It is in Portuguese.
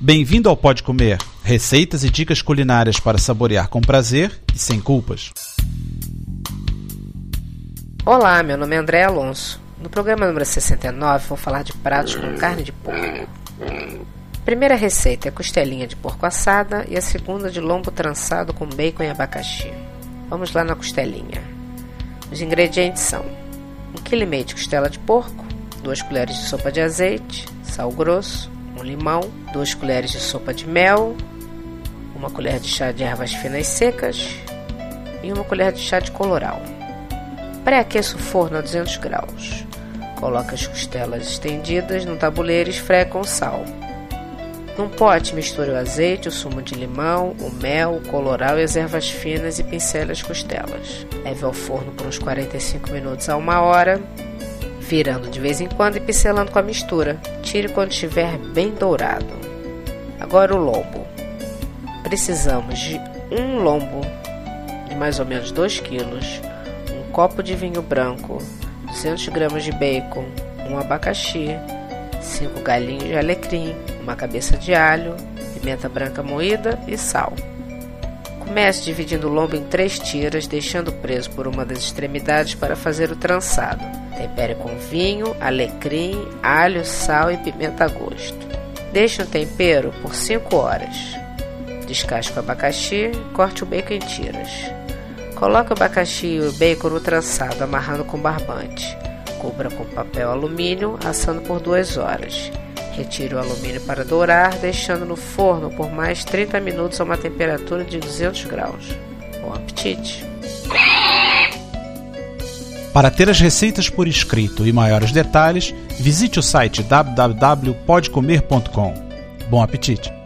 Bem-vindo ao Pode Comer, receitas e dicas culinárias para saborear com prazer e sem culpas. Olá, meu nome é André Alonso. No programa número 69 vou falar de pratos com carne de porco. A primeira receita é costelinha de porco assada e a segunda de lombo trançado com bacon e abacaxi. Vamos lá na costelinha. Os ingredientes são 1,5 kg de costela de porco, 2 colheres de sopa de azeite, sal grosso, um limão, 2 colheres de sopa de mel, uma colher de chá de ervas finas secas e uma colher de chá de coloral. Pré-aqueça o forno a 200 graus. Coloque as costelas estendidas no tabuleiro e esfregue com sal. Num pote, misture o azeite, o sumo de limão, o mel, o coloral e as ervas finas e pincele as costelas. Leve ao forno por uns 45 minutos a uma hora, virando de vez em quando e pincelando com a mistura. Tire quando estiver bem dourado. Agora o lombo. Precisamos de um lombo de mais ou menos 2 quilos, um copo de vinho branco, 200 gramas de bacon, um abacaxi, 5 galinhos de alecrim, uma cabeça de alho, pimenta branca moída e sal. Comece dividindo o lombo em três tiras, deixando preso por uma das extremidades para fazer o trançado. Tempere com vinho, alecrim, alho, sal e pimenta a gosto. Deixe no tempero por 5 horas. Descasque o abacaxi, corte o bacon em tiras. Coloque o abacaxi e o bacon no trançado, amarrando com barbante. Cubra com papel alumínio, assando por 2 horas. Retire o alumínio para dourar, deixando no forno por mais 30 minutos a uma temperatura de 200 graus. Bom apetite! Para ter as receitas por escrito e maiores detalhes, visite o site www.podcomer.com. Bom apetite!